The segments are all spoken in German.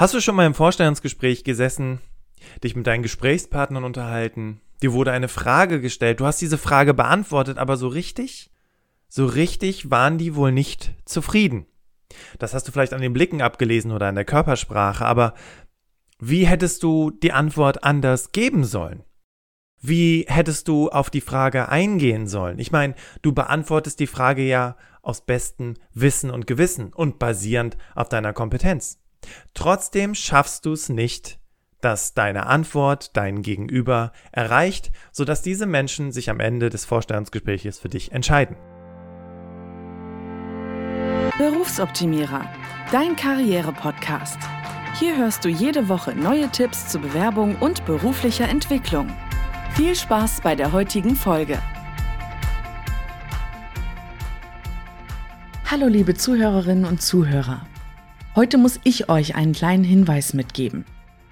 Hast du schon mal im Vorstellungsgespräch gesessen, dich mit deinen Gesprächspartnern unterhalten? Dir wurde eine Frage gestellt, du hast diese Frage beantwortet, aber so richtig? So richtig waren die wohl nicht zufrieden. Das hast du vielleicht an den Blicken abgelesen oder an der Körpersprache, aber wie hättest du die Antwort anders geben sollen? Wie hättest du auf die Frage eingehen sollen? Ich meine, du beantwortest die Frage ja aus bestem Wissen und Gewissen und basierend auf deiner Kompetenz. Trotzdem schaffst du es nicht, dass deine Antwort dein Gegenüber erreicht, sodass diese Menschen sich am Ende des Vorstellungsgespräches für dich entscheiden. Berufsoptimierer, dein Karriere-Podcast. Hier hörst du jede Woche neue Tipps zur Bewerbung und beruflicher Entwicklung. Viel Spaß bei der heutigen Folge. Hallo liebe Zuhörerinnen und Zuhörer. Heute muss ich euch einen kleinen Hinweis mitgeben.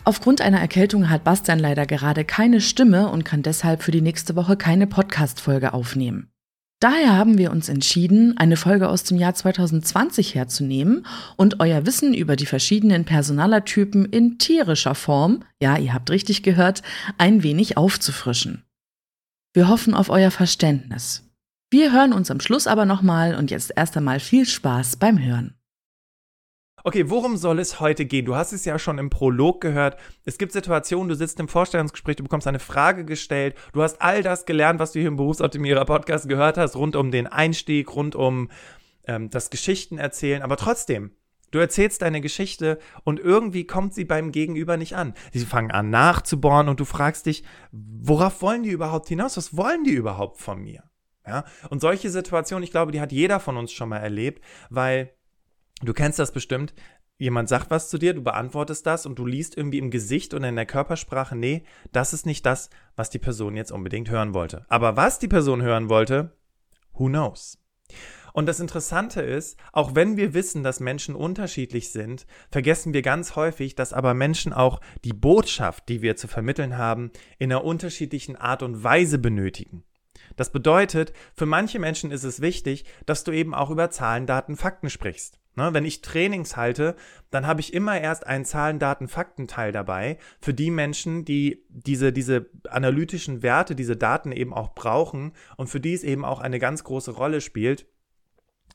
Aufgrund einer Erkältung hat Bastian leider gerade keine Stimme und kann deshalb für die nächste Woche keine Podcast-Folge aufnehmen. Daher haben wir uns entschieden, eine Folge aus dem Jahr 2020 herzunehmen und euer Wissen über die verschiedenen Personalertypen in tierischer Form, ja, ihr habt richtig gehört, ein wenig aufzufrischen. Wir hoffen auf euer Verständnis. Wir hören uns am Schluss aber nochmal und jetzt erst einmal viel Spaß beim Hören. Okay, worum soll es heute gehen? Du hast es ja schon im Prolog gehört. Es gibt Situationen, du sitzt im Vorstellungsgespräch, du bekommst eine Frage gestellt, du hast all das gelernt, was du hier im Berufsoptimierer Podcast gehört hast, rund um den Einstieg, rund um ähm, das Geschichtenerzählen, aber trotzdem, Du erzählst deine Geschichte und irgendwie kommt sie beim Gegenüber nicht an. Sie fangen an nachzubohren und du fragst dich, worauf wollen die überhaupt hinaus? Was wollen die überhaupt von mir? Ja? Und solche Situationen, ich glaube, die hat jeder von uns schon mal erlebt, weil Du kennst das bestimmt. Jemand sagt was zu dir, du beantwortest das und du liest irgendwie im Gesicht und in der Körpersprache, nee, das ist nicht das, was die Person jetzt unbedingt hören wollte. Aber was die Person hören wollte, who knows? Und das Interessante ist, auch wenn wir wissen, dass Menschen unterschiedlich sind, vergessen wir ganz häufig, dass aber Menschen auch die Botschaft, die wir zu vermitteln haben, in einer unterschiedlichen Art und Weise benötigen. Das bedeutet, für manche Menschen ist es wichtig, dass du eben auch über Zahlen, Daten, Fakten sprichst. Ne, wenn ich Trainings halte, dann habe ich immer erst einen Zahlen, Daten, Fakten-Teil dabei für die Menschen, die diese, diese analytischen Werte, diese Daten eben auch brauchen und für die es eben auch eine ganz große Rolle spielt,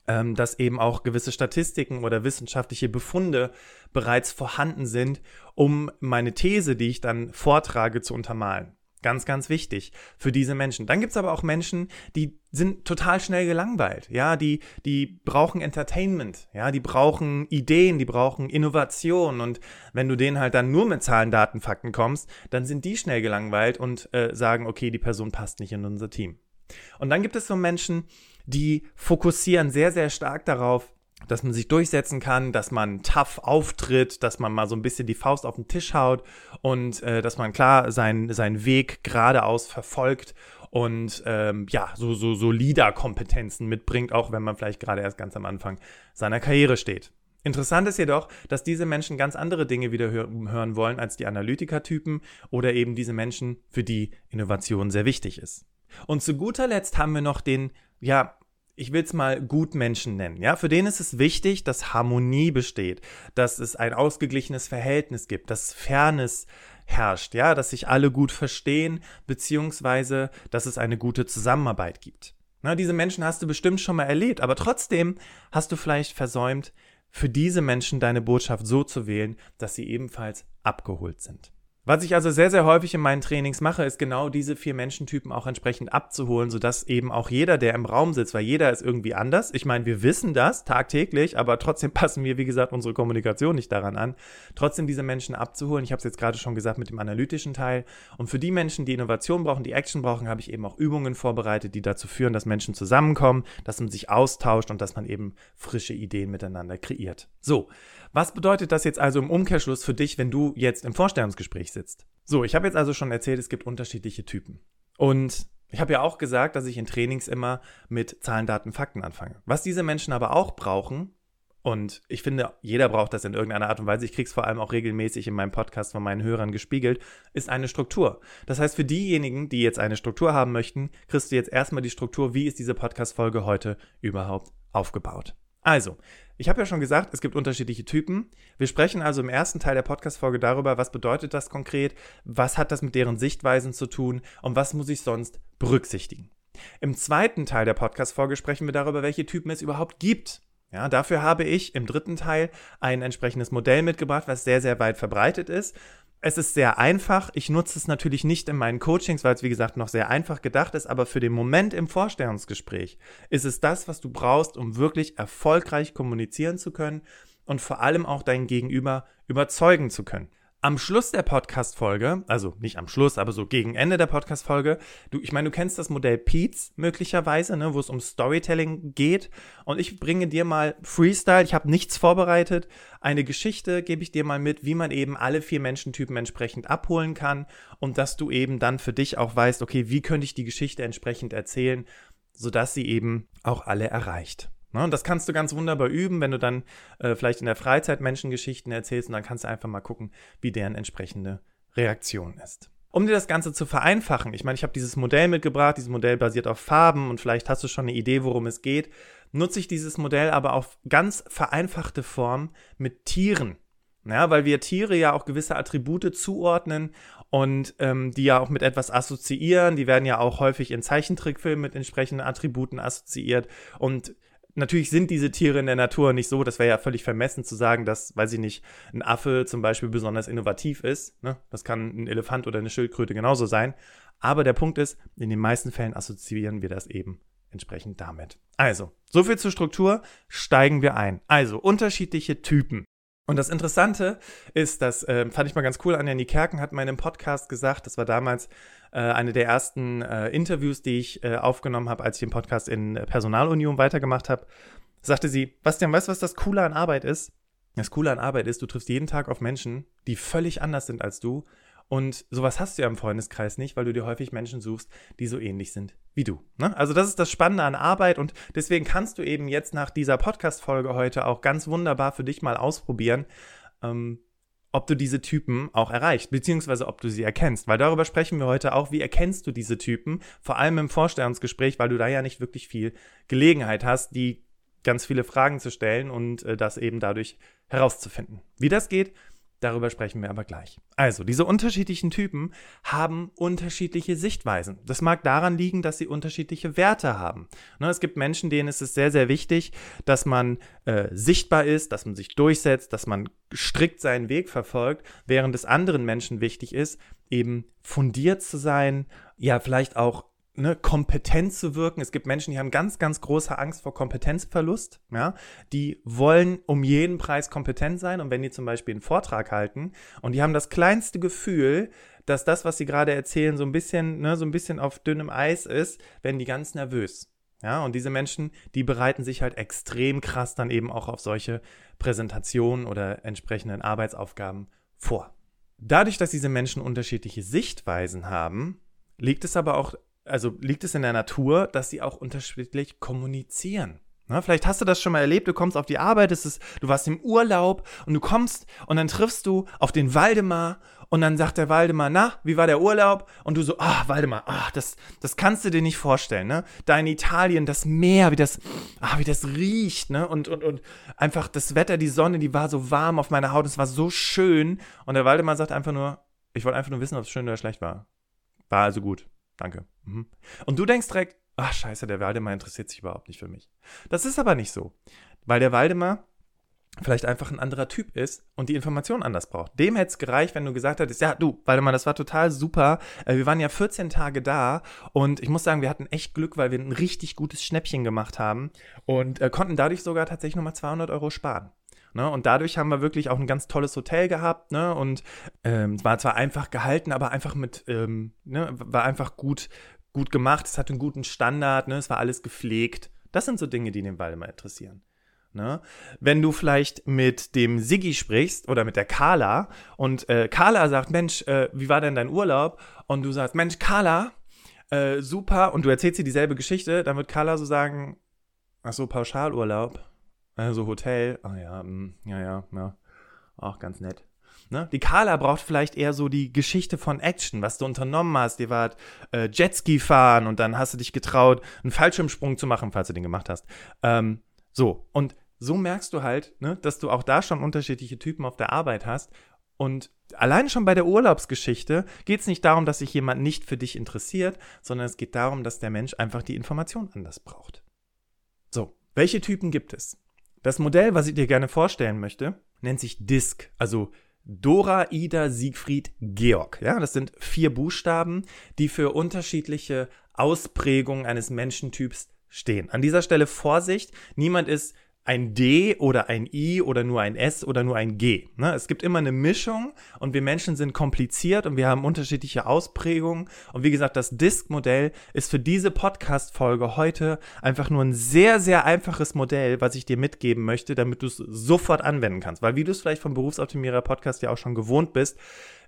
ähm, dass eben auch gewisse Statistiken oder wissenschaftliche Befunde bereits vorhanden sind, um meine These, die ich dann vortrage, zu untermalen. Ganz, ganz wichtig für diese Menschen. Dann gibt's aber auch Menschen, die sind total schnell gelangweilt. Ja, die, die brauchen Entertainment. Ja, die brauchen Ideen, die brauchen Innovation. Und wenn du denen halt dann nur mit Zahlen, Daten, Fakten kommst, dann sind die schnell gelangweilt und äh, sagen, okay, die Person passt nicht in unser Team. Und dann gibt es so Menschen, die fokussieren sehr, sehr stark darauf, dass man sich durchsetzen kann, dass man tough auftritt, dass man mal so ein bisschen die Faust auf den Tisch haut und äh, dass man klar seinen sein Weg geradeaus verfolgt und ähm, ja, so, so, so Leader-Kompetenzen mitbringt, auch wenn man vielleicht gerade erst ganz am Anfang seiner Karriere steht. Interessant ist jedoch, dass diese Menschen ganz andere Dinge wieder hör hören wollen als die Analytiker-Typen oder eben diese Menschen, für die Innovation sehr wichtig ist. Und zu guter Letzt haben wir noch den, ja, ich will es mal Gutmenschen nennen, ja, für den ist es wichtig, dass Harmonie besteht, dass es ein ausgeglichenes Verhältnis gibt, dass Fairness herrscht, ja, dass sich alle gut verstehen, beziehungsweise, dass es eine gute Zusammenarbeit gibt. Na, diese Menschen hast du bestimmt schon mal erlebt, aber trotzdem hast du vielleicht versäumt, für diese Menschen deine Botschaft so zu wählen, dass sie ebenfalls abgeholt sind. Was ich also sehr, sehr häufig in meinen Trainings mache, ist genau diese vier Menschentypen auch entsprechend abzuholen, sodass eben auch jeder, der im Raum sitzt, weil jeder ist irgendwie anders. Ich meine, wir wissen das tagtäglich, aber trotzdem passen wir, wie gesagt, unsere Kommunikation nicht daran an. Trotzdem diese Menschen abzuholen. Ich habe es jetzt gerade schon gesagt mit dem analytischen Teil. Und für die Menschen, die Innovation brauchen, die Action brauchen, habe ich eben auch Übungen vorbereitet, die dazu führen, dass Menschen zusammenkommen, dass man sich austauscht und dass man eben frische Ideen miteinander kreiert. So, was bedeutet das jetzt also im Umkehrschluss für dich, wenn du jetzt im Vorstellungsgespräch sitzt? So, ich habe jetzt also schon erzählt, es gibt unterschiedliche Typen. Und ich habe ja auch gesagt, dass ich in Trainings immer mit Zahlen, Daten, Fakten anfange. Was diese Menschen aber auch brauchen, und ich finde, jeder braucht das in irgendeiner Art und Weise. Ich kriege es vor allem auch regelmäßig in meinem Podcast von meinen Hörern gespiegelt, ist eine Struktur. Das heißt, für diejenigen, die jetzt eine Struktur haben möchten, kriegst du jetzt erstmal die Struktur, wie ist diese Podcast-Folge heute überhaupt aufgebaut. Also, ich habe ja schon gesagt, es gibt unterschiedliche Typen. Wir sprechen also im ersten Teil der Podcast-Folge darüber, was bedeutet das konkret, was hat das mit deren Sichtweisen zu tun und was muss ich sonst berücksichtigen. Im zweiten Teil der Podcast-Folge sprechen wir darüber, welche Typen es überhaupt gibt. Ja, dafür habe ich im dritten Teil ein entsprechendes Modell mitgebracht, was sehr, sehr weit verbreitet ist. Es ist sehr einfach. Ich nutze es natürlich nicht in meinen Coachings, weil es wie gesagt noch sehr einfach gedacht ist, aber für den Moment im Vorstellungsgespräch ist es das, was du brauchst, um wirklich erfolgreich kommunizieren zu können und vor allem auch dein Gegenüber überzeugen zu können. Am Schluss der Podcast-Folge, also nicht am Schluss, aber so gegen Ende der Podcast-Folge, du, ich meine, du kennst das Modell Peets möglicherweise, ne, wo es um Storytelling geht. Und ich bringe dir mal Freestyle, ich habe nichts vorbereitet, eine Geschichte gebe ich dir mal mit, wie man eben alle vier Menschentypen entsprechend abholen kann und dass du eben dann für dich auch weißt, okay, wie könnte ich die Geschichte entsprechend erzählen, sodass sie eben auch alle erreicht. Ne, und das kannst du ganz wunderbar üben, wenn du dann äh, vielleicht in der Freizeit Menschengeschichten erzählst und dann kannst du einfach mal gucken, wie deren entsprechende Reaktion ist. Um dir das Ganze zu vereinfachen, ich meine, ich habe dieses Modell mitgebracht, dieses Modell basiert auf Farben und vielleicht hast du schon eine Idee, worum es geht, nutze ich dieses Modell aber auf ganz vereinfachte Form mit Tieren. Ja, weil wir Tiere ja auch gewisse Attribute zuordnen und ähm, die ja auch mit etwas assoziieren. Die werden ja auch häufig in Zeichentrickfilmen mit entsprechenden Attributen assoziiert. Und natürlich sind diese Tiere in der Natur nicht so, das wäre ja völlig vermessen zu sagen, dass, weiß ich nicht, ein Affe zum Beispiel besonders innovativ ist. Ne? Das kann ein Elefant oder eine Schildkröte genauso sein. Aber der Punkt ist, in den meisten Fällen assoziieren wir das eben entsprechend damit. Also, so viel zur Struktur, steigen wir ein. Also, unterschiedliche Typen. Und das Interessante ist, das äh, fand ich mal ganz cool, Anja Kerken hat in meinem Podcast gesagt, das war damals äh, eine der ersten äh, Interviews, die ich äh, aufgenommen habe, als ich den Podcast in Personalunion weitergemacht habe, sagte sie, Bastian, weißt du, was das Coole an Arbeit ist? Das Coole an Arbeit ist, du triffst jeden Tag auf Menschen, die völlig anders sind als du und sowas hast du ja im Freundeskreis nicht, weil du dir häufig Menschen suchst, die so ähnlich sind wie du. Ne? Also das ist das Spannende an Arbeit und deswegen kannst du eben jetzt nach dieser Podcast-Folge heute auch ganz wunderbar für dich mal ausprobieren, ähm, ob du diese Typen auch erreichst, beziehungsweise ob du sie erkennst. Weil darüber sprechen wir heute auch, wie erkennst du diese Typen, vor allem im Vorstellungsgespräch, weil du da ja nicht wirklich viel Gelegenheit hast, die ganz viele Fragen zu stellen und äh, das eben dadurch herauszufinden. Wie das geht, Darüber sprechen wir aber gleich. Also, diese unterschiedlichen Typen haben unterschiedliche Sichtweisen. Das mag daran liegen, dass sie unterschiedliche Werte haben. Ne, es gibt Menschen, denen ist es sehr, sehr wichtig, dass man äh, sichtbar ist, dass man sich durchsetzt, dass man strikt seinen Weg verfolgt, während es anderen Menschen wichtig ist, eben fundiert zu sein, ja, vielleicht auch ne, kompetent zu wirken. Es gibt Menschen, die haben ganz, ganz große Angst vor Kompetenzverlust. Ja? Die wollen um jeden Preis kompetent sein. Und wenn die zum Beispiel einen Vortrag halten und die haben das kleinste Gefühl, dass das, was sie gerade erzählen, so ein bisschen, ne, so ein bisschen auf dünnem Eis ist, werden die ganz nervös. Ja, und diese Menschen, die bereiten sich halt extrem krass dann eben auch auf solche Präsentationen oder entsprechenden Arbeitsaufgaben vor. Dadurch, dass diese Menschen unterschiedliche Sichtweisen haben, liegt es aber auch also liegt es in der Natur, dass sie auch unterschiedlich kommunizieren. Na, vielleicht hast du das schon mal erlebt, du kommst auf die Arbeit, es ist, du warst im Urlaub und du kommst und dann triffst du auf den Waldemar und dann sagt der Waldemar, na, wie war der Urlaub? Und du so, ah, Waldemar, ah, das, das kannst du dir nicht vorstellen, ne? Da Italien, das Meer, wie das, ah, wie das riecht, ne? Und, und, und einfach das Wetter, die Sonne, die war so warm auf meiner Haut, es war so schön. Und der Waldemar sagt einfach nur, ich wollte einfach nur wissen, ob es schön oder schlecht war. War also gut. Danke. Mhm. Und du denkst direkt, ach scheiße, der Waldemar interessiert sich überhaupt nicht für mich. Das ist aber nicht so, weil der Waldemar vielleicht einfach ein anderer Typ ist und die Information anders braucht. Dem hätte es gereicht, wenn du gesagt hättest, ja, du, Waldemar, das war total super. Äh, wir waren ja 14 Tage da und ich muss sagen, wir hatten echt Glück, weil wir ein richtig gutes Schnäppchen gemacht haben und äh, konnten dadurch sogar tatsächlich nochmal 200 Euro sparen. Ne? Und dadurch haben wir wirklich auch ein ganz tolles Hotel gehabt. Ne? Und ähm, es war zwar einfach gehalten, aber einfach mit, ähm, ne? war einfach gut, gut gemacht. Es hatte einen guten Standard. Ne? Es war alles gepflegt. Das sind so Dinge, die den Waldemar interessieren. Ne? Wenn du vielleicht mit dem Siggi sprichst oder mit der Carla und äh, Carla sagt, Mensch, äh, wie war denn dein Urlaub? Und du sagst, Mensch, Carla, äh, super, und du erzählst dir dieselbe Geschichte, dann wird Carla so sagen, ach so, Pauschalurlaub. Also Hotel, ah ja, mh, hm, ja, ja, ja. Auch ganz nett. Ne? Die Carla braucht vielleicht eher so die Geschichte von Action, was du unternommen hast. Ihr wart äh, Jetski fahren und dann hast du dich getraut, einen Fallschirmsprung zu machen, falls du den gemacht hast. Ähm, so, und so merkst du halt, ne, dass du auch da schon unterschiedliche Typen auf der Arbeit hast. Und allein schon bei der Urlaubsgeschichte geht es nicht darum, dass sich jemand nicht für dich interessiert, sondern es geht darum, dass der Mensch einfach die Information anders braucht. So, welche Typen gibt es? Das Modell, was ich dir gerne vorstellen möchte, nennt sich DISC, also Dora, Ida, Siegfried, Georg. Ja, das sind vier Buchstaben, die für unterschiedliche Ausprägungen eines Menschentyps stehen. An dieser Stelle Vorsicht, niemand ist ein D oder ein I oder nur ein S oder nur ein G. Ne? Es gibt immer eine Mischung und wir Menschen sind kompliziert und wir haben unterschiedliche Ausprägungen. Und wie gesagt, das Disk-Modell ist für diese Podcast-Folge heute einfach nur ein sehr, sehr einfaches Modell, was ich dir mitgeben möchte, damit du es sofort anwenden kannst. Weil wie du es vielleicht vom Berufsoptimierer-Podcast ja auch schon gewohnt bist,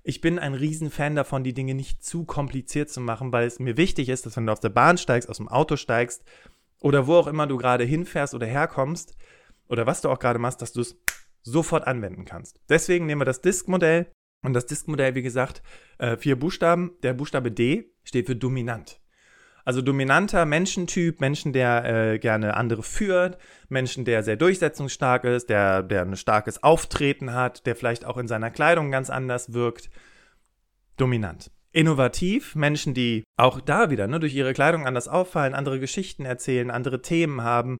ich bin ein Riesenfan davon, die Dinge nicht zu kompliziert zu machen, weil es mir wichtig ist, dass wenn du aus der Bahn steigst, aus dem Auto steigst, oder wo auch immer du gerade hinfährst oder herkommst oder was du auch gerade machst, dass du es sofort anwenden kannst. Deswegen nehmen wir das Disk-Modell und das Disk-Modell, wie gesagt, äh, vier Buchstaben. Der Buchstabe D steht für dominant. Also dominanter Menschentyp, Menschen, der äh, gerne andere führt, Menschen, der sehr durchsetzungsstark ist, der, der ein starkes Auftreten hat, der vielleicht auch in seiner Kleidung ganz anders wirkt. Dominant innovativ, Menschen, die auch da wieder ne, durch ihre Kleidung anders auffallen, andere Geschichten erzählen, andere Themen haben,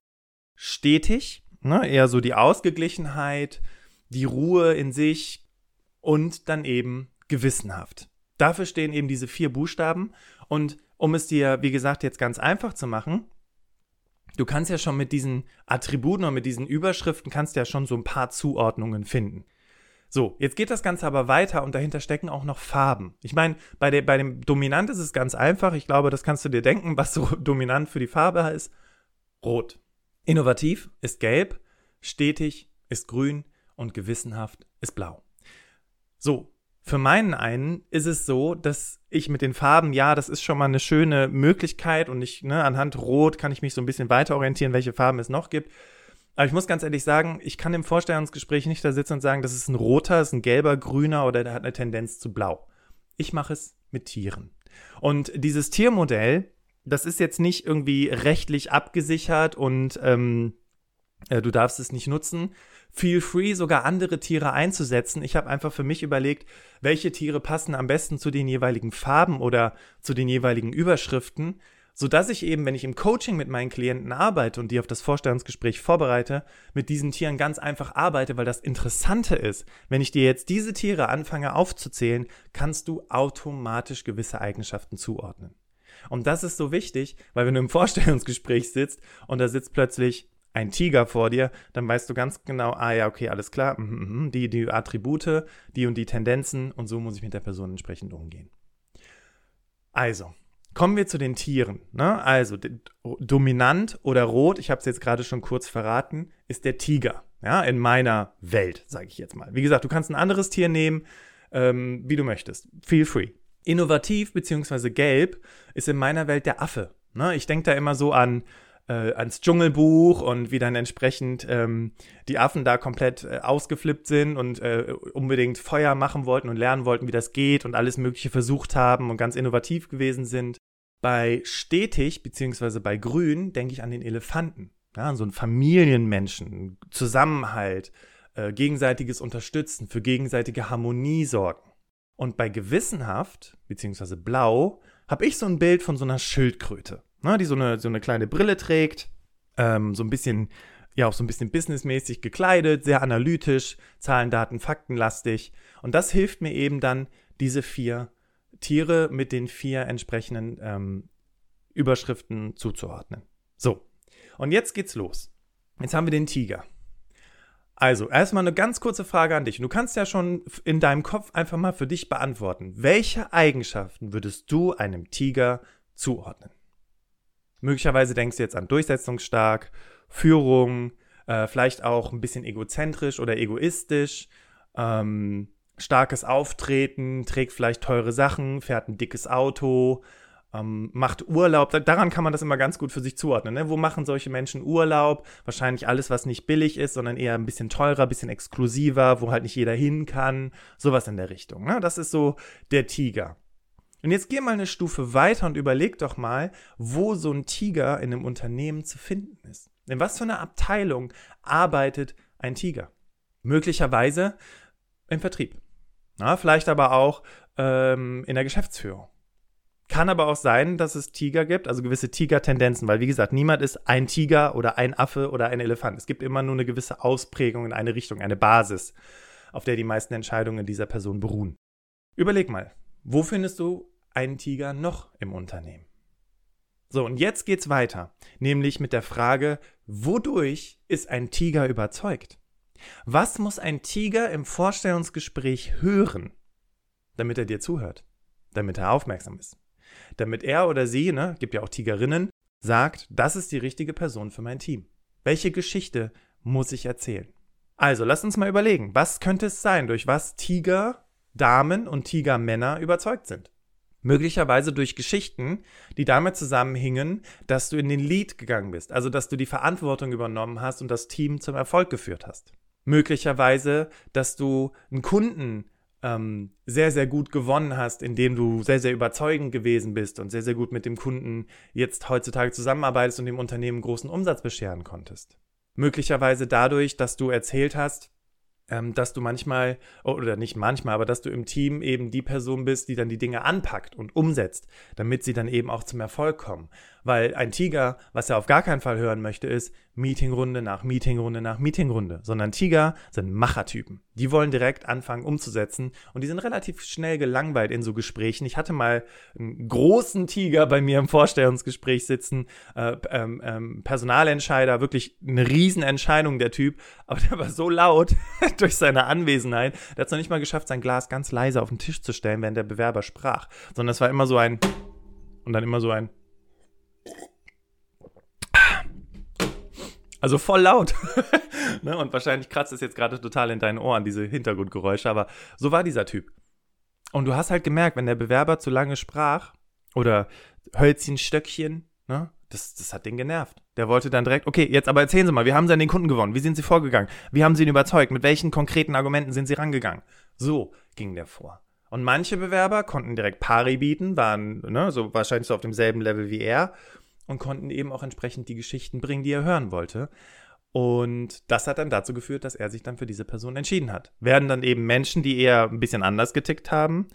stetig, ne, eher so die Ausgeglichenheit, die Ruhe in sich und dann eben gewissenhaft. Dafür stehen eben diese vier Buchstaben und um es dir, wie gesagt, jetzt ganz einfach zu machen, du kannst ja schon mit diesen Attributen und mit diesen Überschriften kannst ja schon so ein paar Zuordnungen finden. So, jetzt geht das Ganze aber weiter und dahinter stecken auch noch Farben. Ich meine, bei, bei dem Dominant ist es ganz einfach. Ich glaube, das kannst du dir denken, was so dominant für die Farbe ist. Rot. Innovativ ist gelb, stetig ist grün und gewissenhaft ist blau. So, für meinen einen ist es so, dass ich mit den Farben, ja, das ist schon mal eine schöne Möglichkeit und ich, ne, anhand Rot kann ich mich so ein bisschen weiter orientieren, welche Farben es noch gibt. Aber ich muss ganz ehrlich sagen, ich kann im Vorstellungsgespräch nicht da sitzen und sagen, das ist ein roter, ist ein gelber, grüner oder der hat eine Tendenz zu blau. Ich mache es mit Tieren. Und dieses Tiermodell, das ist jetzt nicht irgendwie rechtlich abgesichert und ähm, äh, du darfst es nicht nutzen. Feel free, sogar andere Tiere einzusetzen. Ich habe einfach für mich überlegt, welche Tiere passen am besten zu den jeweiligen Farben oder zu den jeweiligen Überschriften sodass ich eben, wenn ich im Coaching mit meinen Klienten arbeite und die auf das Vorstellungsgespräch vorbereite, mit diesen Tieren ganz einfach arbeite, weil das Interessante ist, wenn ich dir jetzt diese Tiere anfange aufzuzählen, kannst du automatisch gewisse Eigenschaften zuordnen. Und das ist so wichtig, weil wenn du im Vorstellungsgespräch sitzt und da sitzt plötzlich ein Tiger vor dir, dann weißt du ganz genau, ah ja, okay, alles klar, mm, mm, die, die Attribute, die und die Tendenzen und so muss ich mit der Person entsprechend umgehen. Also, Kommen wir zu den Tieren. Ne? Also dominant oder rot, ich habe es jetzt gerade schon kurz verraten, ist der Tiger. Ja, in meiner Welt, sage ich jetzt mal. Wie gesagt, du kannst ein anderes Tier nehmen, ähm, wie du möchtest. Feel free. Innovativ bzw. gelb ist in meiner Welt der Affe. Ne? Ich denke da immer so an äh, ans Dschungelbuch und wie dann entsprechend ähm, die Affen da komplett äh, ausgeflippt sind und äh, unbedingt Feuer machen wollten und lernen wollten, wie das geht und alles Mögliche versucht haben und ganz innovativ gewesen sind. Bei stetig beziehungsweise bei grün denke ich an den Elefanten. Ja, so ein Familienmenschen, Zusammenhalt, äh, gegenseitiges Unterstützen, für gegenseitige Harmonie sorgen. Und bei gewissenhaft beziehungsweise blau habe ich so ein Bild von so einer Schildkröte ne, die so eine, so eine kleine Brille trägt, ähm, so ein bisschen, ja, auch so ein bisschen businessmäßig gekleidet, sehr analytisch, Zahlen, Daten, Faktenlastig. Und das hilft mir eben dann, diese vier Tiere mit den vier entsprechenden ähm, Überschriften zuzuordnen. So, und jetzt geht's los. Jetzt haben wir den Tiger. Also, erstmal eine ganz kurze Frage an dich. Du kannst ja schon in deinem Kopf einfach mal für dich beantworten. Welche Eigenschaften würdest du einem Tiger zuordnen? Möglicherweise denkst du jetzt an durchsetzungsstark, Führung, äh, vielleicht auch ein bisschen egozentrisch oder egoistisch, ähm, starkes Auftreten, trägt vielleicht teure Sachen, fährt ein dickes Auto, ähm, macht Urlaub. Daran kann man das immer ganz gut für sich zuordnen. Ne? Wo machen solche Menschen Urlaub? Wahrscheinlich alles, was nicht billig ist, sondern eher ein bisschen teurer, ein bisschen exklusiver, wo halt nicht jeder hin kann. Sowas in der Richtung. Ne? Das ist so der Tiger. Und jetzt geh mal eine Stufe weiter und überleg doch mal, wo so ein Tiger in einem Unternehmen zu finden ist. In was für einer Abteilung arbeitet ein Tiger? Möglicherweise im Vertrieb. Na, vielleicht aber auch ähm, in der Geschäftsführung. Kann aber auch sein, dass es Tiger gibt, also gewisse Tiger-Tendenzen, weil wie gesagt, niemand ist ein Tiger oder ein Affe oder ein Elefant. Es gibt immer nur eine gewisse Ausprägung in eine Richtung, eine Basis, auf der die meisten Entscheidungen dieser Person beruhen. Überleg mal, wo findest du einen Tiger noch im Unternehmen? So, und jetzt geht's weiter, nämlich mit der Frage, wodurch ist ein Tiger überzeugt? Was muss ein Tiger im Vorstellungsgespräch hören, damit er dir zuhört, damit er aufmerksam ist? damit er oder sie, ne, gibt ja auch Tigerinnen, sagt, das ist die richtige Person für mein Team. Welche Geschichte muss ich erzählen? Also, lass uns mal überlegen, was könnte es sein, durch was Tiger Damen und Tigermänner überzeugt sind? Möglicherweise durch Geschichten, die damit zusammenhingen, dass du in den Lead gegangen bist, also dass du die Verantwortung übernommen hast und das Team zum Erfolg geführt hast. Möglicherweise, dass du einen Kunden ähm, sehr, sehr gut gewonnen hast, indem du sehr, sehr überzeugend gewesen bist und sehr, sehr gut mit dem Kunden jetzt heutzutage zusammenarbeitest und dem Unternehmen großen Umsatz bescheren konntest. Möglicherweise dadurch, dass du erzählt hast, ähm, dass du manchmal, oder nicht manchmal, aber dass du im Team eben die Person bist, die dann die Dinge anpackt und umsetzt, damit sie dann eben auch zum Erfolg kommen. Weil ein Tiger, was er auf gar keinen Fall hören möchte, ist Meetingrunde nach Meetingrunde nach Meetingrunde, sondern Tiger sind Machertypen. Die wollen direkt anfangen umzusetzen. Und die sind relativ schnell gelangweilt in so Gesprächen. Ich hatte mal einen großen Tiger bei mir im Vorstellungsgespräch sitzen, äh, ähm, ähm, Personalentscheider, wirklich eine Riesenentscheidung der Typ, aber der war so laut durch seine Anwesenheit, der hat es noch nicht mal geschafft, sein Glas ganz leise auf den Tisch zu stellen, während der Bewerber sprach, sondern es war immer so ein und dann immer so ein Also voll laut. ne? Und wahrscheinlich kratzt es jetzt gerade total in deinen Ohren, diese Hintergrundgeräusche, aber so war dieser Typ. Und du hast halt gemerkt, wenn der Bewerber zu lange sprach oder Hölzchen, Stöckchen, ne? Das, das hat den genervt. Der wollte dann direkt, okay, jetzt aber erzählen Sie mal, wie haben Sie an den Kunden gewonnen? Wie sind Sie vorgegangen? Wie haben Sie ihn überzeugt? Mit welchen konkreten Argumenten sind Sie rangegangen? So ging der vor. Und manche Bewerber konnten direkt Pari bieten, waren ne, so wahrscheinlich so auf demselben Level wie er und konnten eben auch entsprechend die Geschichten bringen, die er hören wollte. Und das hat dann dazu geführt, dass er sich dann für diese Person entschieden hat. Werden dann eben Menschen, die eher ein bisschen anders getickt haben,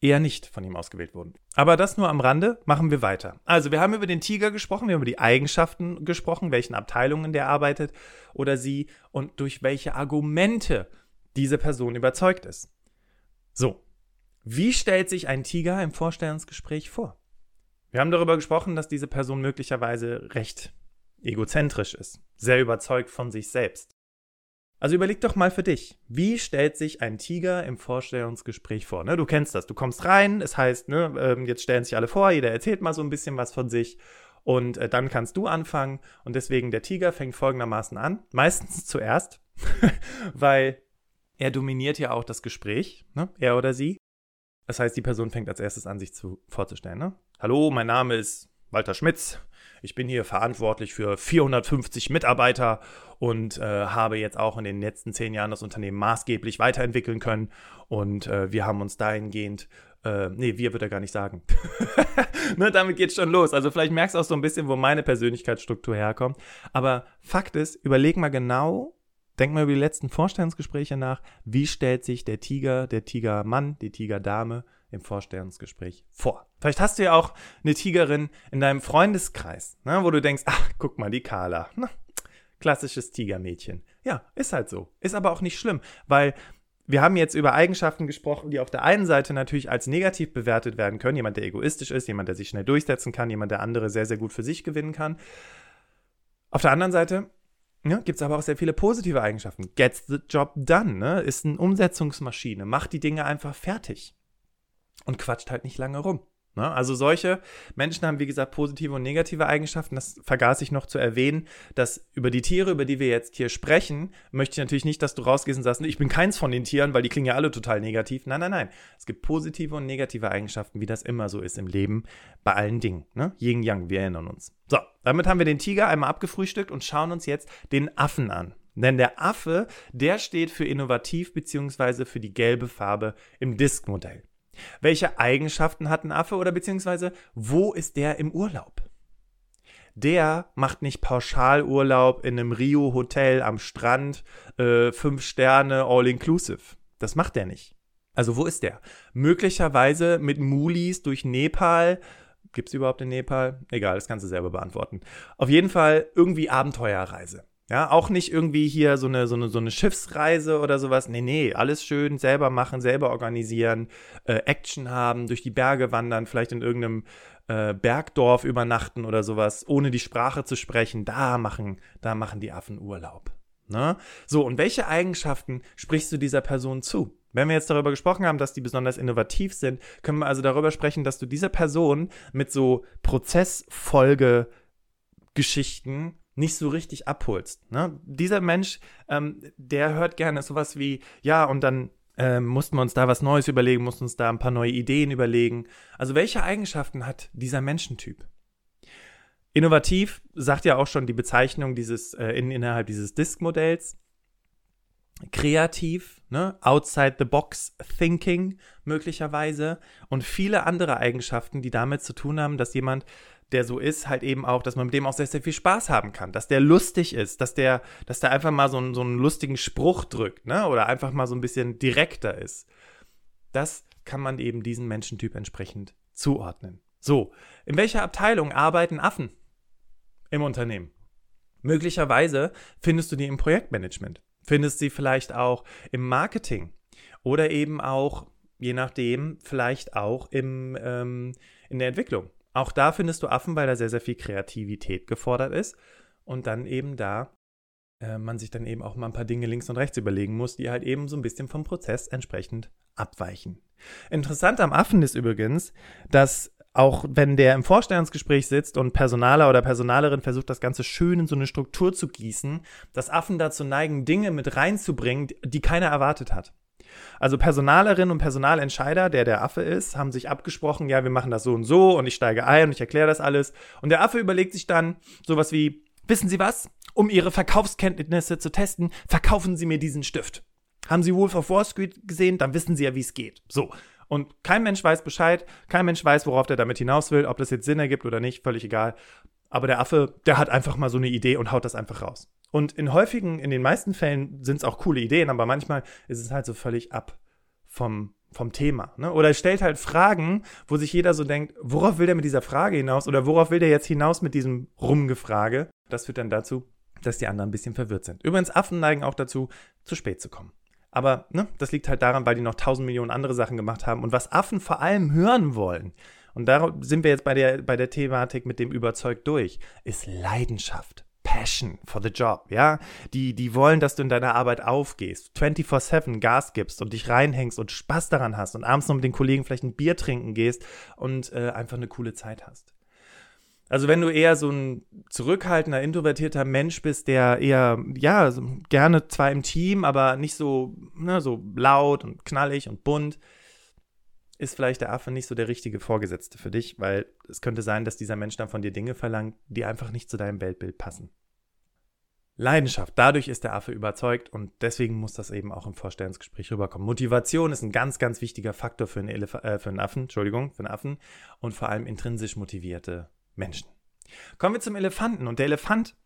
eher nicht von ihm ausgewählt wurden. Aber das nur am Rande, machen wir weiter. Also, wir haben über den Tiger gesprochen, wir haben über die Eigenschaften gesprochen, welchen Abteilungen der arbeitet oder sie und durch welche Argumente diese Person überzeugt ist. So, wie stellt sich ein Tiger im Vorstellungsgespräch vor? Wir haben darüber gesprochen, dass diese Person möglicherweise recht egozentrisch ist, sehr überzeugt von sich selbst. Also überleg doch mal für dich, wie stellt sich ein Tiger im Vorstellungsgespräch vor? Ne, du kennst das, du kommst rein, es heißt, ne, ähm, jetzt stellen sich alle vor, jeder erzählt mal so ein bisschen was von sich und äh, dann kannst du anfangen und deswegen der Tiger fängt folgendermaßen an, meistens zuerst, weil er dominiert ja auch das Gespräch, ne, er oder sie. Das heißt, die Person fängt als erstes an, sich zu, vorzustellen. Ne? Hallo, mein Name ist Walter Schmitz. Ich bin hier verantwortlich für 450 Mitarbeiter und äh, habe jetzt auch in den letzten zehn Jahren das Unternehmen maßgeblich weiterentwickeln können. Und äh, wir haben uns dahingehend, äh, nee, wir würde er gar nicht sagen. ne, damit geht's schon los. Also vielleicht merkst du auch so ein bisschen, wo meine Persönlichkeitsstruktur herkommt. Aber Fakt ist, überleg mal genau, denk mal über die letzten Vorstellungsgespräche nach. Wie stellt sich der Tiger, der Tigermann, die Tigerdame im Vorstellungsgespräch vor. Vielleicht hast du ja auch eine Tigerin in deinem Freundeskreis, ne, wo du denkst, ach, guck mal, die Carla. Ne? Klassisches Tigermädchen. Ja, ist halt so. Ist aber auch nicht schlimm, weil wir haben jetzt über Eigenschaften gesprochen, die auf der einen Seite natürlich als negativ bewertet werden können. Jemand, der egoistisch ist, jemand, der sich schnell durchsetzen kann, jemand, der andere sehr, sehr gut für sich gewinnen kann. Auf der anderen Seite ja, gibt es aber auch sehr viele positive Eigenschaften. Gets the job done, ne? ist eine Umsetzungsmaschine, macht die Dinge einfach fertig und quatscht halt nicht lange rum. Ne? Also solche Menschen haben, wie gesagt, positive und negative Eigenschaften. Das vergaß ich noch zu erwähnen, dass über die Tiere, über die wir jetzt hier sprechen, möchte ich natürlich nicht, dass du rausgehst und sagst, ich bin keins von den Tieren, weil die klingen ja alle total negativ. Nein, nein, nein. Es gibt positive und negative Eigenschaften, wie das immer so ist im Leben, bei allen Dingen. Ne? Yin Yang, wir erinnern uns. So, damit haben wir den Tiger einmal abgefrühstückt und schauen uns jetzt den Affen an. Denn der Affe, der steht für innovativ bzw. für die gelbe Farbe im Disk-Modell. Welche Eigenschaften hat ein Affe oder beziehungsweise wo ist der im Urlaub? der macht nicht Pauschalurlaub in einem Rio-Hotel am Strand, äh, fünf Sterne, all inclusive. Das macht der nicht. Also wo ist der? Möglicherweise mit Mulis durch Nepal. Gibt es überhaupt in Nepal? Egal, das kannst du selber beantworten. Auf jeden Fall irgendwie Abenteuerreise. Ja, auch nicht irgendwie hier so eine, so eine, so eine Schiffsreise oder sowas. Nee, nee, alles schön selber machen, selber organisieren, äh, Action haben, durch die Berge wandern, vielleicht in irgendeinem äh, Bergdorf übernachten oder sowas, ohne die Sprache zu sprechen. Da machen, da machen die Affen Urlaub. Ne? So, und welche Eigenschaften sprichst du dieser Person zu? Wenn wir jetzt darüber gesprochen haben, dass die besonders innovativ sind, können wir also darüber sprechen, dass du dieser Person mit so Prozessfolgegeschichten nicht so richtig abholst. Ne? Dieser Mensch, ähm, der hört gerne sowas wie, ja, und dann ähm, mussten wir uns da was Neues überlegen, mussten uns da ein paar neue Ideen überlegen. Also welche Eigenschaften hat dieser Menschentyp? Innovativ sagt ja auch schon die Bezeichnung dieses äh, in, innerhalb dieses Disk-Modells. Kreativ, ne? outside the box thinking möglicherweise und viele andere Eigenschaften, die damit zu tun haben, dass jemand der so ist, halt eben auch, dass man mit dem auch sehr, sehr viel Spaß haben kann, dass der lustig ist, dass der, dass der einfach mal so einen, so einen lustigen Spruch drückt, ne? Oder einfach mal so ein bisschen direkter ist. Das kann man eben diesen Menschentyp entsprechend zuordnen. So, in welcher Abteilung arbeiten Affen im Unternehmen? Möglicherweise findest du die im Projektmanagement, findest sie vielleicht auch im Marketing oder eben auch, je nachdem, vielleicht auch im, ähm, in der Entwicklung. Auch da findest du Affen, weil da sehr, sehr viel Kreativität gefordert ist. Und dann eben da äh, man sich dann eben auch mal ein paar Dinge links und rechts überlegen muss, die halt eben so ein bisschen vom Prozess entsprechend abweichen. Interessant am Affen ist übrigens, dass auch wenn der im Vorstellungsgespräch sitzt und Personaler oder Personalerin versucht, das Ganze schön in so eine Struktur zu gießen, dass Affen dazu neigen, Dinge mit reinzubringen, die keiner erwartet hat. Also Personalerinnen und Personalentscheider, der der Affe ist, haben sich abgesprochen, ja, wir machen das so und so und ich steige ein und ich erkläre das alles. Und der Affe überlegt sich dann sowas wie, wissen Sie was? Um Ihre Verkaufskenntnisse zu testen, verkaufen Sie mir diesen Stift. Haben Sie Wolf of Wall Street gesehen? Dann wissen Sie ja, wie es geht. So. Und kein Mensch weiß Bescheid, kein Mensch weiß, worauf der damit hinaus will, ob das jetzt Sinn ergibt oder nicht, völlig egal. Aber der Affe, der hat einfach mal so eine Idee und haut das einfach raus. Und in häufigen, in den meisten Fällen sind es auch coole Ideen, aber manchmal ist es halt so völlig ab vom, vom Thema. Ne? Oder er stellt halt Fragen, wo sich jeder so denkt, worauf will der mit dieser Frage hinaus? Oder worauf will der jetzt hinaus mit diesem Rumgefrage? Das führt dann dazu, dass die anderen ein bisschen verwirrt sind. Übrigens, Affen neigen auch dazu, zu spät zu kommen. Aber ne, das liegt halt daran, weil die noch tausend Millionen andere Sachen gemacht haben. Und was Affen vor allem hören wollen, und da sind wir jetzt bei der, bei der Thematik mit dem Überzeugt durch, ist Leidenschaft. Passion for the job, ja. Die, die wollen, dass du in deiner Arbeit aufgehst, 24-7 Gas gibst und dich reinhängst und Spaß daran hast und abends noch mit den Kollegen vielleicht ein Bier trinken gehst und äh, einfach eine coole Zeit hast. Also wenn du eher so ein zurückhaltender, introvertierter Mensch bist, der eher, ja, gerne zwar im Team, aber nicht so, ne, so laut und knallig und bunt, ist vielleicht der Affe nicht so der richtige Vorgesetzte für dich, weil es könnte sein, dass dieser Mensch dann von dir Dinge verlangt, die einfach nicht zu deinem Weltbild passen. Leidenschaft, dadurch ist der Affe überzeugt und deswegen muss das eben auch im Vorstellungsgespräch rüberkommen. Motivation ist ein ganz, ganz wichtiger Faktor für einen, Elef äh, für einen Affen, Entschuldigung, für einen Affen und vor allem intrinsisch motivierte Menschen. Kommen wir zum Elefanten und der Elefant,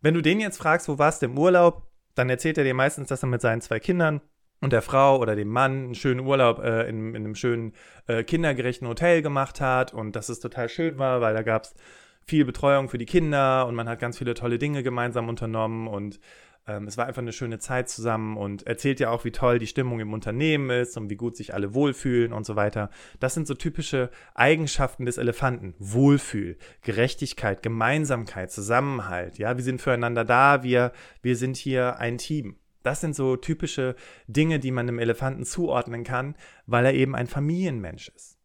wenn du den jetzt fragst, wo warst du im Urlaub, dann erzählt er dir meistens, dass er mit seinen zwei Kindern und der Frau oder dem Mann einen schönen Urlaub äh, in, in, einem schönen äh, kindergerechten Hotel gemacht hat und dass es total schön war, weil da gab es viel Betreuung für die Kinder und man hat ganz viele tolle Dinge gemeinsam unternommen und ähm, es war einfach eine schöne Zeit zusammen und erzählt ja auch, wie toll die Stimmung im Unternehmen ist und wie gut sich alle wohlfühlen und so weiter. Das sind so typische Eigenschaften des Elefanten. Wohlfühl, Gerechtigkeit, Gemeinsamkeit, Zusammenhalt. Ja, wir sind füreinander da, wir, wir sind hier ein Team. Das sind so typische Dinge, die man einem Elefanten zuordnen kann, weil er eben ein Familienmensch ist.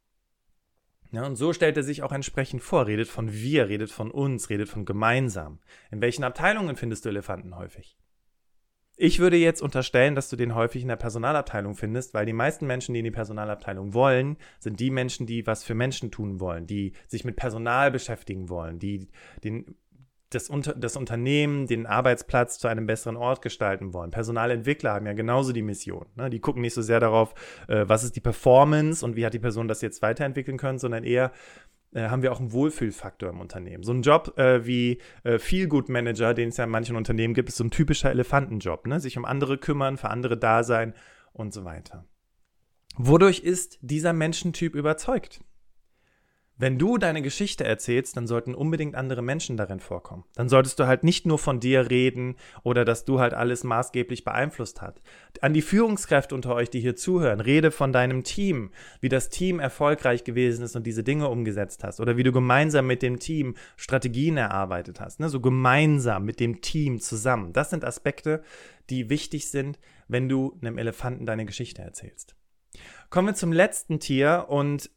Ja, und so stellt er sich auch entsprechend vor, redet von wir, redet von uns, redet von gemeinsam. In welchen Abteilungen findest du Elefanten häufig? Ich würde jetzt unterstellen, dass du den häufig in der Personalabteilung findest, weil die meisten Menschen, die in die Personalabteilung wollen, sind die Menschen, die was für Menschen tun wollen, die sich mit Personal beschäftigen wollen, die den das, Unter das Unternehmen, den Arbeitsplatz zu einem besseren Ort gestalten wollen. Personalentwickler haben ja genauso die Mission. Ne? Die gucken nicht so sehr darauf, äh, was ist die Performance und wie hat die Person das jetzt weiterentwickeln können, sondern eher, äh, haben wir auch einen Wohlfühlfaktor im Unternehmen. So ein Job äh, wie äh, Feel-Good-Manager, den es ja in manchen Unternehmen gibt, ist so ein typischer Elefantenjob, ne? sich um andere kümmern, für andere da sein und so weiter. Wodurch ist dieser Menschentyp überzeugt? Wenn du deine Geschichte erzählst, dann sollten unbedingt andere Menschen darin vorkommen. Dann solltest du halt nicht nur von dir reden oder dass du halt alles maßgeblich beeinflusst hast. An die Führungskräfte unter euch, die hier zuhören, rede von deinem Team, wie das Team erfolgreich gewesen ist und diese Dinge umgesetzt hast oder wie du gemeinsam mit dem Team Strategien erarbeitet hast. Ne? So gemeinsam mit dem Team zusammen. Das sind Aspekte, die wichtig sind, wenn du einem Elefanten deine Geschichte erzählst. Kommen wir zum letzten Tier und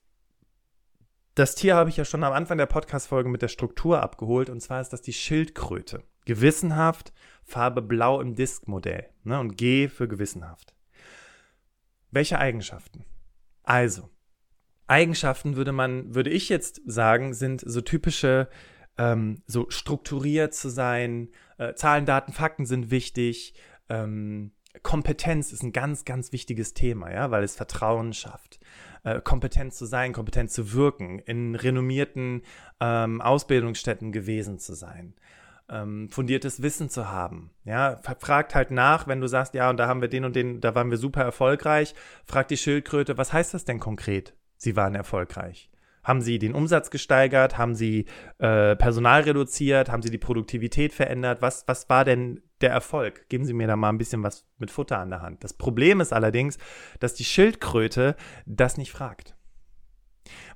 das Tier habe ich ja schon am Anfang der Podcast-Folge mit der Struktur abgeholt und zwar ist das die Schildkröte. Gewissenhaft, Farbe blau im Disk-Modell ne, und G für gewissenhaft. Welche Eigenschaften? Also, Eigenschaften würde man, würde ich jetzt sagen, sind so typische, ähm, so strukturiert zu sein, äh, Zahlen, Daten, Fakten sind wichtig, ähm, Kompetenz ist ein ganz, ganz wichtiges Thema, ja, weil es Vertrauen schafft. Äh, kompetent zu sein, kompetent zu wirken, in renommierten ähm, Ausbildungsstätten gewesen zu sein, ähm, fundiertes Wissen zu haben. Ja, fragt halt nach, wenn du sagst, ja, und da haben wir den und den, da waren wir super erfolgreich, fragt die Schildkröte, was heißt das denn konkret? Sie waren erfolgreich. Haben Sie den Umsatz gesteigert? Haben Sie äh, Personal reduziert? Haben Sie die Produktivität verändert? Was, was war denn der Erfolg? Geben Sie mir da mal ein bisschen was mit Futter an der Hand. Das Problem ist allerdings, dass die Schildkröte das nicht fragt.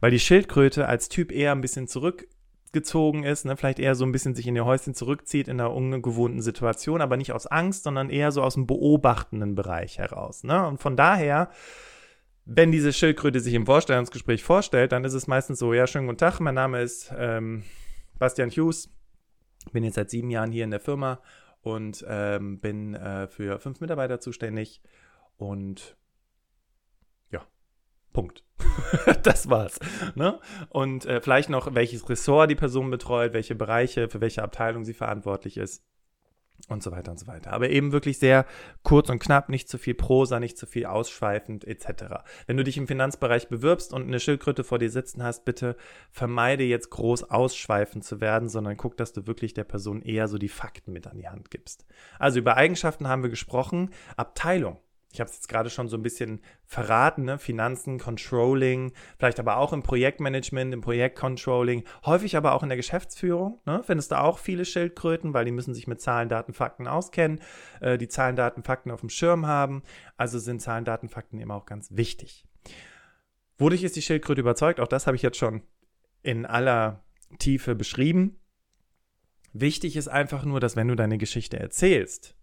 Weil die Schildkröte als Typ eher ein bisschen zurückgezogen ist, ne? vielleicht eher so ein bisschen sich in ihr Häuschen zurückzieht in einer ungewohnten Situation, aber nicht aus Angst, sondern eher so aus dem beobachtenden Bereich heraus. Ne? Und von daher wenn diese Schildkröte sich im Vorstellungsgespräch vorstellt, dann ist es meistens so, ja, schönen guten Tag, mein Name ist ähm, Bastian Hughes, bin jetzt seit sieben Jahren hier in der Firma und ähm, bin äh, für fünf Mitarbeiter zuständig und ja, Punkt. das war's. Ne? Und äh, vielleicht noch, welches Ressort die Person betreut, welche Bereiche, für welche Abteilung sie verantwortlich ist und so weiter und so weiter. Aber eben wirklich sehr kurz und knapp, nicht zu viel Prosa, nicht zu viel ausschweifend etc. Wenn du dich im Finanzbereich bewirbst und eine Schildkröte vor dir sitzen hast, bitte vermeide jetzt groß ausschweifend zu werden, sondern guck, dass du wirklich der Person eher so die Fakten mit an die Hand gibst. Also über Eigenschaften haben wir gesprochen. Abteilung ich habe es jetzt gerade schon so ein bisschen verraten, ne? Finanzen, Controlling, vielleicht aber auch im Projektmanagement, im Projektcontrolling, häufig aber auch in der Geschäftsführung. Ne? Findest du auch viele Schildkröten, weil die müssen sich mit Zahlen, Daten, Fakten auskennen, äh, die Zahlen, Daten, Fakten auf dem Schirm haben. Also sind Zahlen, Daten, Fakten eben auch ganz wichtig. Wodurch ist die Schildkröte überzeugt? Auch das habe ich jetzt schon in aller Tiefe beschrieben. Wichtig ist einfach nur, dass wenn du deine Geschichte erzählst,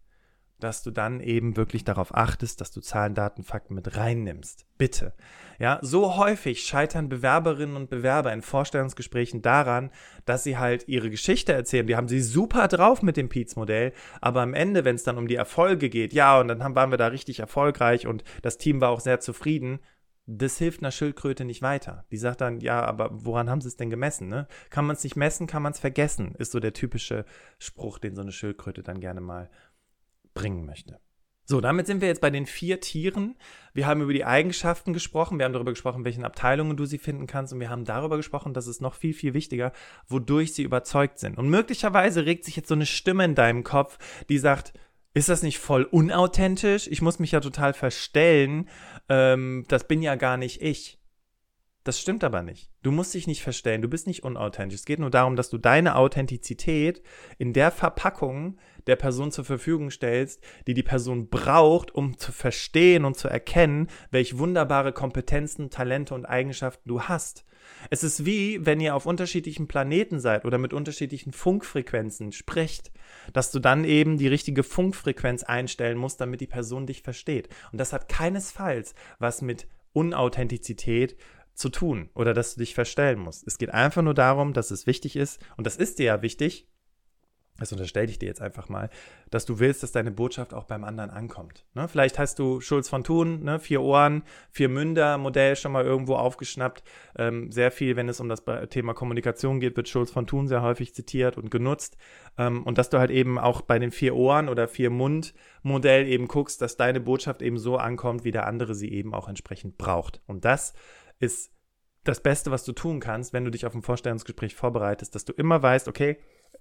dass du dann eben wirklich darauf achtest, dass du Zahlen, Daten, Fakten mit reinnimmst. Bitte. Ja, so häufig scheitern Bewerberinnen und Bewerber in Vorstellungsgesprächen daran, dass sie halt ihre Geschichte erzählen. Die haben sie super drauf mit dem Peets-Modell, aber am Ende, wenn es dann um die Erfolge geht, ja, und dann haben, waren wir da richtig erfolgreich und das Team war auch sehr zufrieden, das hilft einer Schildkröte nicht weiter. Die sagt dann, ja, aber woran haben sie es denn gemessen? Ne? Kann man es nicht messen, kann man es vergessen, ist so der typische Spruch, den so eine Schildkröte dann gerne mal bringen möchte. So, damit sind wir jetzt bei den vier Tieren. Wir haben über die Eigenschaften gesprochen, wir haben darüber gesprochen, welchen Abteilungen du sie finden kannst und wir haben darüber gesprochen, dass es noch viel, viel wichtiger, wodurch sie überzeugt sind. Und möglicherweise regt sich jetzt so eine Stimme in deinem Kopf, die sagt, ist das nicht voll unauthentisch? Ich muss mich ja total verstellen. Ähm, das bin ja gar nicht ich. Das stimmt aber nicht. Du musst dich nicht verstellen, du bist nicht unauthentisch. Es geht nur darum, dass du deine Authentizität in der Verpackung der Person zur Verfügung stellst, die die Person braucht, um zu verstehen und zu erkennen, welche wunderbare Kompetenzen, Talente und Eigenschaften du hast. Es ist wie, wenn ihr auf unterschiedlichen Planeten seid oder mit unterschiedlichen Funkfrequenzen sprecht, dass du dann eben die richtige Funkfrequenz einstellen musst, damit die Person dich versteht. Und das hat keinesfalls was mit Unauthentizität zu tun oder dass du dich verstellen musst. Es geht einfach nur darum, dass es wichtig ist, und das ist dir ja wichtig, das unterstelle ich dir jetzt einfach mal, dass du willst, dass deine Botschaft auch beim anderen ankommt. Ne? Vielleicht hast du Schulz von Thun, ne? vier Ohren, vier Münder Modell schon mal irgendwo aufgeschnappt. Ähm, sehr viel, wenn es um das Thema Kommunikation geht, wird Schulz von Thun sehr häufig zitiert und genutzt. Ähm, und dass du halt eben auch bei den vier Ohren oder vier Mund Modell eben guckst, dass deine Botschaft eben so ankommt, wie der andere sie eben auch entsprechend braucht. Und das ist das Beste, was du tun kannst, wenn du dich auf ein Vorstellungsgespräch vorbereitest, dass du immer weißt, okay,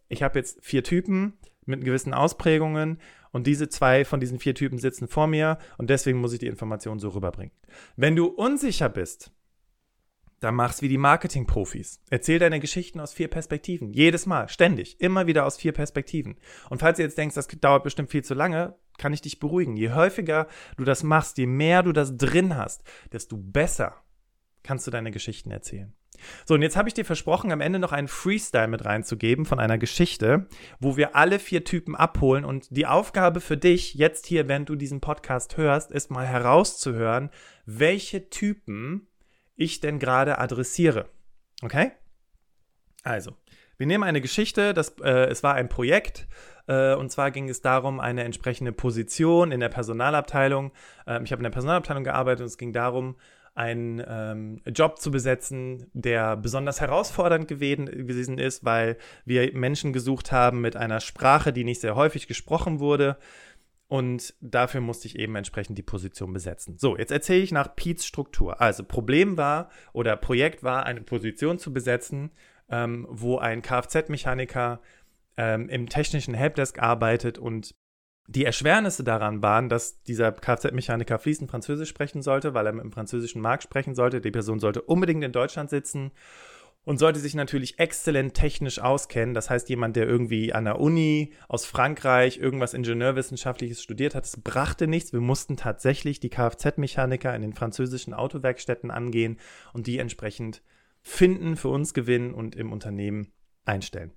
ich habe jetzt vier Typen mit gewissen Ausprägungen und diese zwei von diesen vier Typen sitzen vor mir und deswegen muss ich die Information so rüberbringen. Wenn du unsicher bist, dann mach's wie die Marketing-Profis. Erzähl deine Geschichten aus vier Perspektiven. Jedes Mal, ständig, immer wieder aus vier Perspektiven. Und falls du jetzt denkst, das dauert bestimmt viel zu lange, kann ich dich beruhigen. Je häufiger du das machst, je mehr du das drin hast, desto besser kannst du deine Geschichten erzählen. So, und jetzt habe ich dir versprochen, am Ende noch einen Freestyle mit reinzugeben von einer Geschichte, wo wir alle vier Typen abholen. Und die Aufgabe für dich, jetzt hier, wenn du diesen Podcast hörst, ist mal herauszuhören, welche Typen ich denn gerade adressiere. Okay? Also, wir nehmen eine Geschichte, das, äh, es war ein Projekt, äh, und zwar ging es darum, eine entsprechende Position in der Personalabteilung. Äh, ich habe in der Personalabteilung gearbeitet und es ging darum, einen ähm, Job zu besetzen, der besonders herausfordernd gewesen ist, weil wir Menschen gesucht haben mit einer Sprache, die nicht sehr häufig gesprochen wurde. Und dafür musste ich eben entsprechend die Position besetzen. So, jetzt erzähle ich nach Pete's Struktur. Also Problem war oder Projekt war, eine Position zu besetzen, ähm, wo ein Kfz-Mechaniker ähm, im technischen Helpdesk arbeitet und die Erschwernisse daran waren, dass dieser Kfz-Mechaniker fließend Französisch sprechen sollte, weil er mit dem französischen Markt sprechen sollte. Die Person sollte unbedingt in Deutschland sitzen und sollte sich natürlich exzellent technisch auskennen. Das heißt, jemand, der irgendwie an der Uni aus Frankreich irgendwas Ingenieurwissenschaftliches studiert hat, es brachte nichts. Wir mussten tatsächlich die Kfz-Mechaniker in den französischen Autowerkstätten angehen und die entsprechend finden, für uns gewinnen und im Unternehmen einstellen.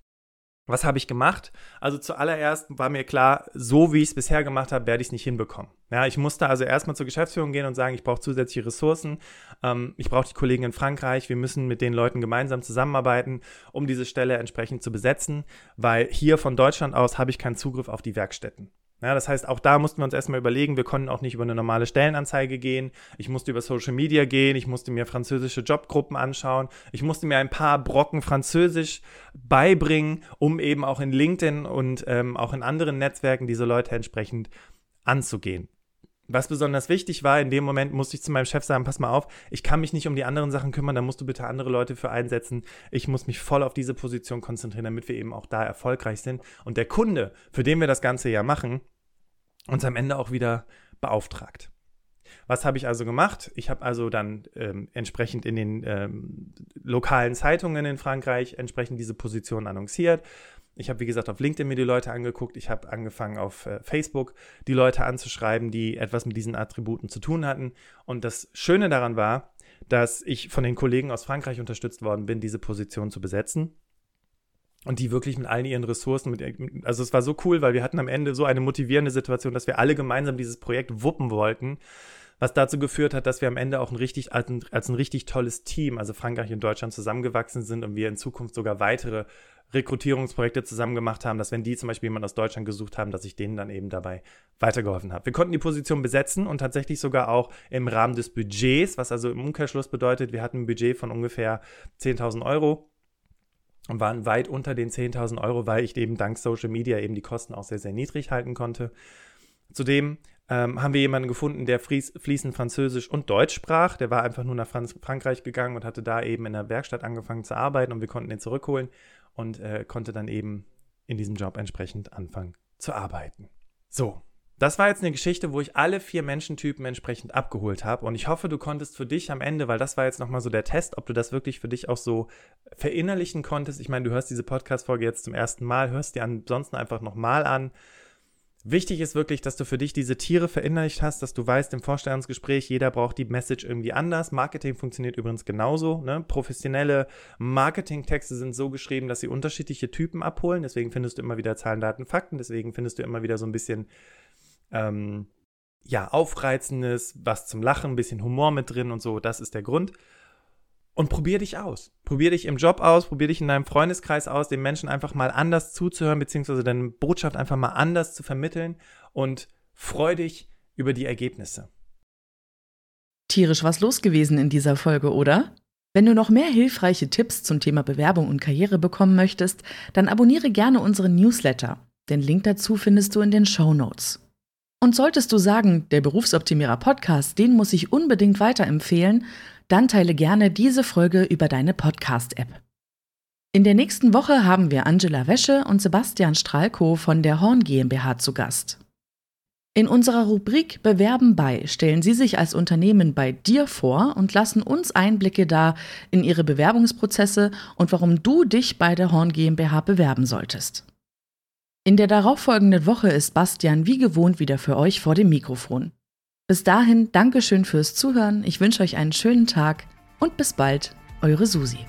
Was habe ich gemacht? Also zuallererst war mir klar, so wie ich es bisher gemacht habe, werde ich es nicht hinbekommen. Ja, ich musste also erstmal zur Geschäftsführung gehen und sagen, ich brauche zusätzliche Ressourcen. Ähm, ich brauche die Kollegen in Frankreich. Wir müssen mit den Leuten gemeinsam zusammenarbeiten, um diese Stelle entsprechend zu besetzen, weil hier von Deutschland aus habe ich keinen Zugriff auf die Werkstätten. Ja, das heißt, auch da mussten wir uns erstmal überlegen, wir konnten auch nicht über eine normale Stellenanzeige gehen. Ich musste über Social Media gehen, ich musste mir französische Jobgruppen anschauen, ich musste mir ein paar Brocken Französisch beibringen, um eben auch in LinkedIn und ähm, auch in anderen Netzwerken diese Leute entsprechend anzugehen. Was besonders wichtig war, in dem Moment musste ich zu meinem Chef sagen, pass mal auf, ich kann mich nicht um die anderen Sachen kümmern, da musst du bitte andere Leute für einsetzen. Ich muss mich voll auf diese Position konzentrieren, damit wir eben auch da erfolgreich sind. Und der Kunde, für den wir das Ganze ja machen, uns am Ende auch wieder beauftragt. Was habe ich also gemacht? Ich habe also dann ähm, entsprechend in den ähm, lokalen Zeitungen in Frankreich entsprechend diese Position annonciert. Ich habe, wie gesagt, auf LinkedIn mir die Leute angeguckt. Ich habe angefangen, auf äh, Facebook die Leute anzuschreiben, die etwas mit diesen Attributen zu tun hatten. Und das Schöne daran war, dass ich von den Kollegen aus Frankreich unterstützt worden bin, diese Position zu besetzen und die wirklich mit allen ihren Ressourcen, mit, also es war so cool, weil wir hatten am Ende so eine motivierende Situation, dass wir alle gemeinsam dieses Projekt wuppen wollten, was dazu geführt hat, dass wir am Ende auch ein richtig, als ein, als ein richtig tolles Team, also Frankreich und Deutschland zusammengewachsen sind und wir in Zukunft sogar weitere Rekrutierungsprojekte zusammen gemacht haben, dass wenn die zum Beispiel jemand aus Deutschland gesucht haben, dass ich denen dann eben dabei weitergeholfen habe. Wir konnten die Position besetzen und tatsächlich sogar auch im Rahmen des Budgets, was also im Umkehrschluss bedeutet, wir hatten ein Budget von ungefähr 10.000 Euro und waren weit unter den 10.000 Euro, weil ich eben dank Social Media eben die Kosten auch sehr, sehr niedrig halten konnte. Zudem ähm, haben wir jemanden gefunden, der fließend Französisch und Deutsch sprach. Der war einfach nur nach Franz Frankreich gegangen und hatte da eben in der Werkstatt angefangen zu arbeiten und wir konnten ihn zurückholen und äh, konnte dann eben in diesem Job entsprechend anfangen zu arbeiten. So, das war jetzt eine Geschichte, wo ich alle vier Menschentypen entsprechend abgeholt habe. Und ich hoffe, du konntest für dich am Ende, weil das war jetzt nochmal so der Test, ob du das wirklich für dich auch so verinnerlichen konntest. Ich meine, du hörst diese Podcast-Folge jetzt zum ersten Mal, hörst dir ansonsten einfach nochmal an. Wichtig ist wirklich, dass du für dich diese Tiere verinnerlicht hast, dass du weißt, im Vorstellungsgespräch, jeder braucht die Message irgendwie anders. Marketing funktioniert übrigens genauso. Ne? Professionelle Marketingtexte sind so geschrieben, dass sie unterschiedliche Typen abholen. Deswegen findest du immer wieder Zahlen, Daten, Fakten. Deswegen findest du immer wieder so ein bisschen ähm, ja, Aufreizendes, was zum Lachen, ein bisschen Humor mit drin und so. Das ist der Grund. Und probier dich aus. Probier dich im Job aus, probier dich in deinem Freundeskreis aus, den Menschen einfach mal anders zuzuhören, beziehungsweise deine Botschaft einfach mal anders zu vermitteln und freu dich über die Ergebnisse. Tierisch was los gewesen in dieser Folge, oder? Wenn du noch mehr hilfreiche Tipps zum Thema Bewerbung und Karriere bekommen möchtest, dann abonniere gerne unseren Newsletter. Den Link dazu findest du in den Show Notes. Und solltest du sagen, der Berufsoptimierer Podcast, den muss ich unbedingt weiterempfehlen, dann teile gerne diese Folge über deine Podcast-App. In der nächsten Woche haben wir Angela Wäsche und Sebastian Stralko von der Horn GmbH zu Gast. In unserer Rubrik Bewerben bei stellen Sie sich als Unternehmen bei dir vor und lassen uns Einblicke da in Ihre Bewerbungsprozesse und warum du dich bei der Horn GmbH bewerben solltest. In der darauffolgenden Woche ist Bastian wie gewohnt wieder für euch vor dem Mikrofon. Bis dahin, Dankeschön fürs Zuhören, ich wünsche euch einen schönen Tag und bis bald, eure Susi.